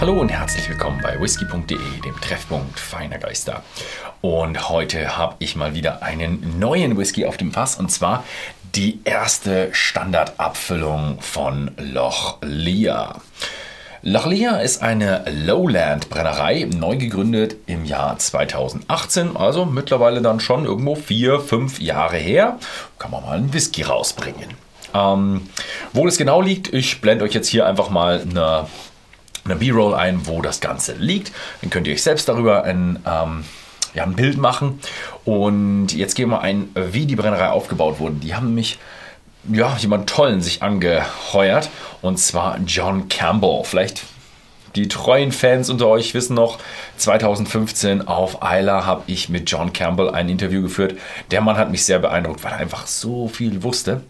Hallo und herzlich willkommen bei whisky.de, dem Treffpunkt feiner Geister. Und heute habe ich mal wieder einen neuen Whisky auf dem Fass und zwar die erste Standardabfüllung von Loch Lear. Loch Lear ist eine Lowland-Brennerei, neu gegründet im Jahr 2018, also mittlerweile dann schon irgendwo vier, fünf Jahre her. Kann man mal einen Whisky rausbringen. Ähm, wo das genau liegt, ich blende euch jetzt hier einfach mal eine eine B-Roll ein, wo das Ganze liegt. Dann könnt ihr euch selbst darüber ein, ähm, ja, ein Bild machen. Und jetzt gehen wir ein, wie die Brennerei aufgebaut wurde. Die haben mich ja, jemand Tollen sich angeheuert. Und zwar John Campbell. Vielleicht die treuen Fans unter euch wissen noch, 2015 auf Isla habe ich mit John Campbell ein Interview geführt. Der Mann hat mich sehr beeindruckt, weil er einfach so viel wusste.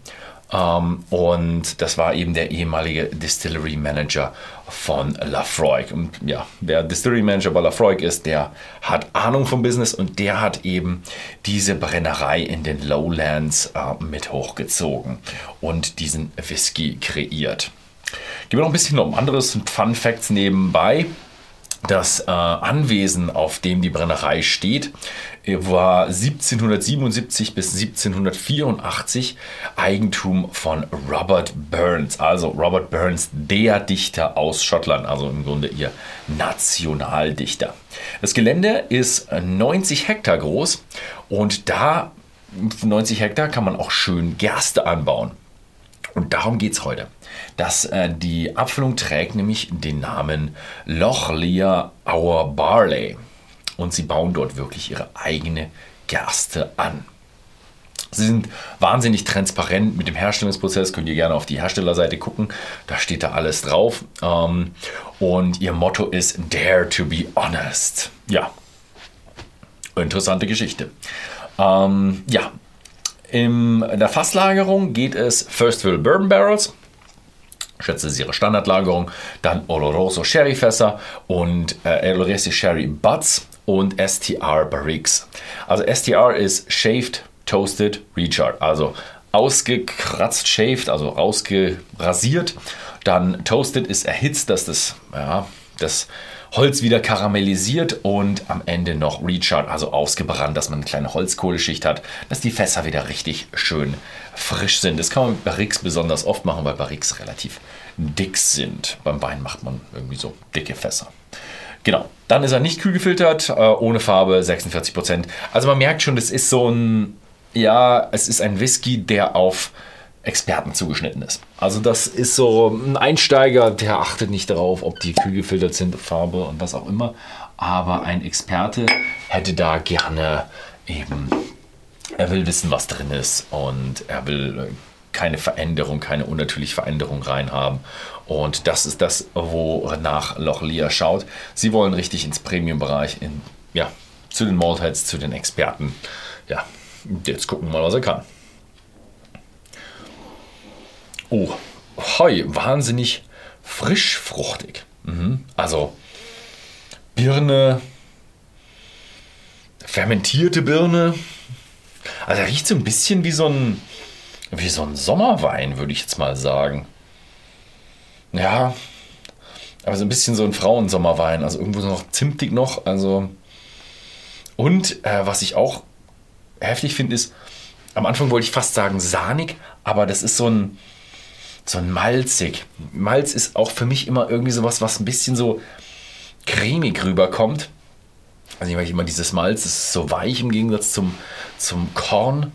Ähm, und das war eben der ehemalige Distillery Manager von Lafroig. Und ja, wer Distillery Manager bei Lafroig ist, der hat Ahnung vom Business und der hat eben diese Brennerei in den Lowlands äh, mit hochgezogen und diesen Whisky kreiert. Gehen wir noch ein bisschen um anderes Fun Facts nebenbei. Das äh, Anwesen, auf dem die Brennerei steht, äh, war 1777 bis 1784 Eigentum von Robert Burns. Also Robert Burns, der Dichter aus Schottland, also im Grunde ihr Nationaldichter. Das Gelände ist 90 Hektar groß und da 90 Hektar kann man auch schön Gerste anbauen. Und darum geht es heute. Das, äh, die Abfüllung trägt nämlich den Namen Lochlear Our Barley. Und sie bauen dort wirklich ihre eigene Gerste an. Sie sind wahnsinnig transparent mit dem Herstellungsprozess. Könnt ihr gerne auf die Herstellerseite gucken. Da steht da alles drauf. Ähm, und ihr Motto ist Dare to be honest. Ja, interessante Geschichte. Ähm, ja, in der Fasslagerung geht es First Fill Bourbon Barrels. Schätze, ist ihre Standardlagerung. Dann Oloroso Sherry Fässer und äh, Sherry Butts und STR Barriques. Also STR ist Shaved, Toasted, Recharred. Also ausgekratzt, shaved, also rausgerasiert. Dann Toasted ist erhitzt, dass das, ja, das Holz wieder karamellisiert und am Ende noch Recharred, also ausgebrannt, dass man eine kleine Holzkohleschicht hat, dass die Fässer wieder richtig schön frisch sind. Das kann man mit Barriques besonders oft machen, weil Barriques relativ dick sind. Beim Wein macht man irgendwie so dicke Fässer. Genau, dann ist er nicht kühl gefiltert, äh, ohne Farbe, 46%. Also man merkt schon, das ist so ein, ja, es ist ein Whisky, der auf Experten zugeschnitten ist. Also das ist so ein Einsteiger, der achtet nicht darauf, ob die kühl gefiltert sind, Farbe und was auch immer. Aber ein Experte hätte da gerne eben, er will wissen, was drin ist und er will keine Veränderung, keine unnatürliche Veränderung reinhaben. Und das ist das, wonach Lochlia schaut. Sie wollen richtig ins Premium-Bereich, ja, zu den Maltheads, zu den Experten. Ja, jetzt gucken wir mal, was er kann. Oh, hoi, wahnsinnig frisch fruchtig. Mhm. Also Birne, fermentierte Birne. Also er riecht so ein bisschen wie so ein, wie so ein Sommerwein, würde ich jetzt mal sagen. Ja, aber so ein bisschen so ein Frauensommerwein. Also irgendwo noch zimtig noch. Also und äh, was ich auch heftig finde, ist, am Anfang wollte ich fast sagen sahnig, aber das ist so ein, so ein malzig. Malz ist auch für mich immer irgendwie sowas, was ein bisschen so cremig rüberkommt. Also ich immer dieses Malz ist so weich im Gegensatz zum, zum Korn.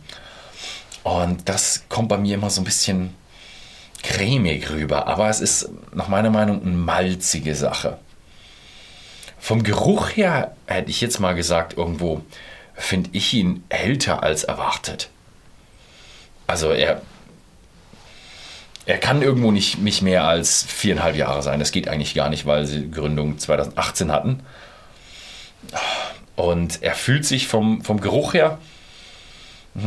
Und das kommt bei mir immer so ein bisschen cremig rüber. Aber es ist nach meiner Meinung eine malzige Sache. Vom Geruch her hätte ich jetzt mal gesagt, irgendwo finde ich ihn älter als erwartet. Also er er kann irgendwo nicht, nicht mehr als viereinhalb Jahre sein. Das geht eigentlich gar nicht, weil sie Gründung 2018 hatten. Und er fühlt sich vom, vom Geruch her,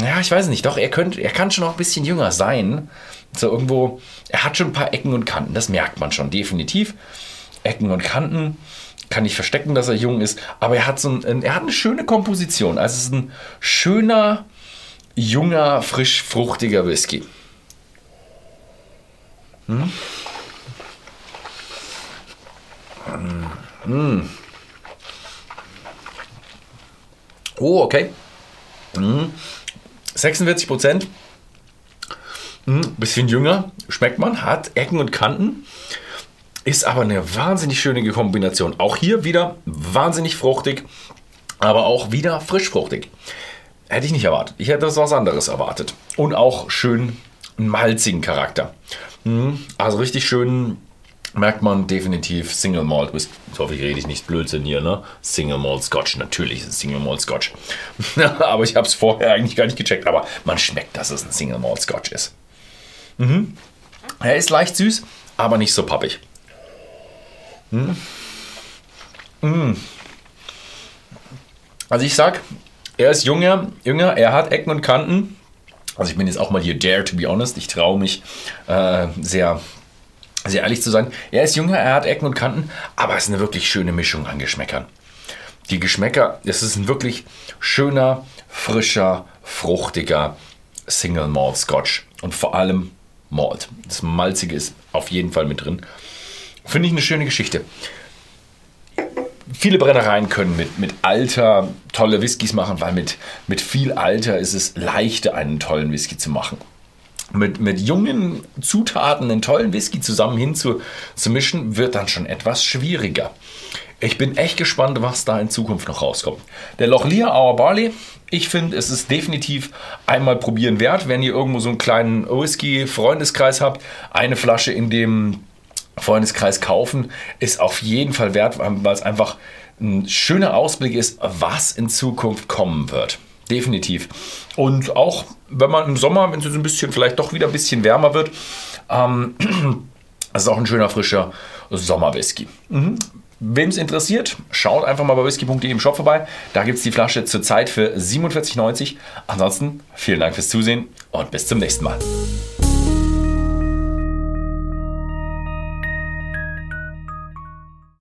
ja, ich weiß nicht, doch, er, könnte, er kann schon noch ein bisschen jünger sein. So irgendwo, er hat schon ein paar Ecken und Kanten, das merkt man schon, definitiv. Ecken und Kanten kann nicht verstecken, dass er jung ist, aber er hat, so ein, er hat eine schöne Komposition. Also es ist ein schöner, junger, frisch fruchtiger Whisky. Hm? Mm. Oh, okay. Mm. 46 Prozent. Mm. Bisschen jünger, schmeckt man, hat Ecken und Kanten. Ist aber eine wahnsinnig schöne Kombination. Auch hier wieder wahnsinnig fruchtig, aber auch wieder frisch fruchtig. Hätte ich nicht erwartet. Ich hätte was anderes erwartet. Und auch schön malzigen Charakter. Mhm. Also richtig schön merkt man definitiv Single Malt Whisky. Ich hoffe, ich rede nicht Blödsinn hier, ne? Single Malt Scotch. Natürlich ist es Single Malt Scotch. aber ich habe es vorher eigentlich gar nicht gecheckt. Aber man schmeckt, dass es ein Single Malt Scotch ist. Mhm. Er ist leicht süß, aber nicht so pappig. Mhm. Mhm. Also ich sag, er ist jünger, jünger, er hat Ecken und Kanten. Also ich bin jetzt auch mal hier dare to be honest. Ich traue mich äh, sehr, sehr ehrlich zu sein. Er ist jünger, er hat Ecken und Kanten, aber es ist eine wirklich schöne Mischung an Geschmäckern. Die Geschmäcker, es ist ein wirklich schöner, frischer, fruchtiger Single Malt Scotch. Und vor allem Malt. Das Malzige ist auf jeden Fall mit drin. Finde ich eine schöne Geschichte viele Brennereien können mit, mit Alter tolle Whiskys machen, weil mit, mit viel Alter ist es leichter, einen tollen Whisky zu machen. Mit, mit jungen Zutaten einen tollen Whisky zusammen hinzumischen, wird dann schon etwas schwieriger. Ich bin echt gespannt, was da in Zukunft noch rauskommt. Der Lochlear Our Barley, ich finde, es ist definitiv einmal probieren wert, wenn ihr irgendwo so einen kleinen Whisky-Freundeskreis habt. Eine Flasche in dem Freundeskreis kaufen, ist auf jeden Fall wert, weil es einfach ein schöner Ausblick ist, was in Zukunft kommen wird. Definitiv. Und auch wenn man im Sommer, wenn es ein bisschen, vielleicht doch wieder ein bisschen wärmer wird, ähm, das ist auch ein schöner, frischer Sommerwhisky. Mhm. Wem es interessiert, schaut einfach mal bei whisky.de im Shop vorbei. Da gibt es die Flasche zurzeit für 47,90. Ansonsten vielen Dank fürs Zusehen und bis zum nächsten Mal.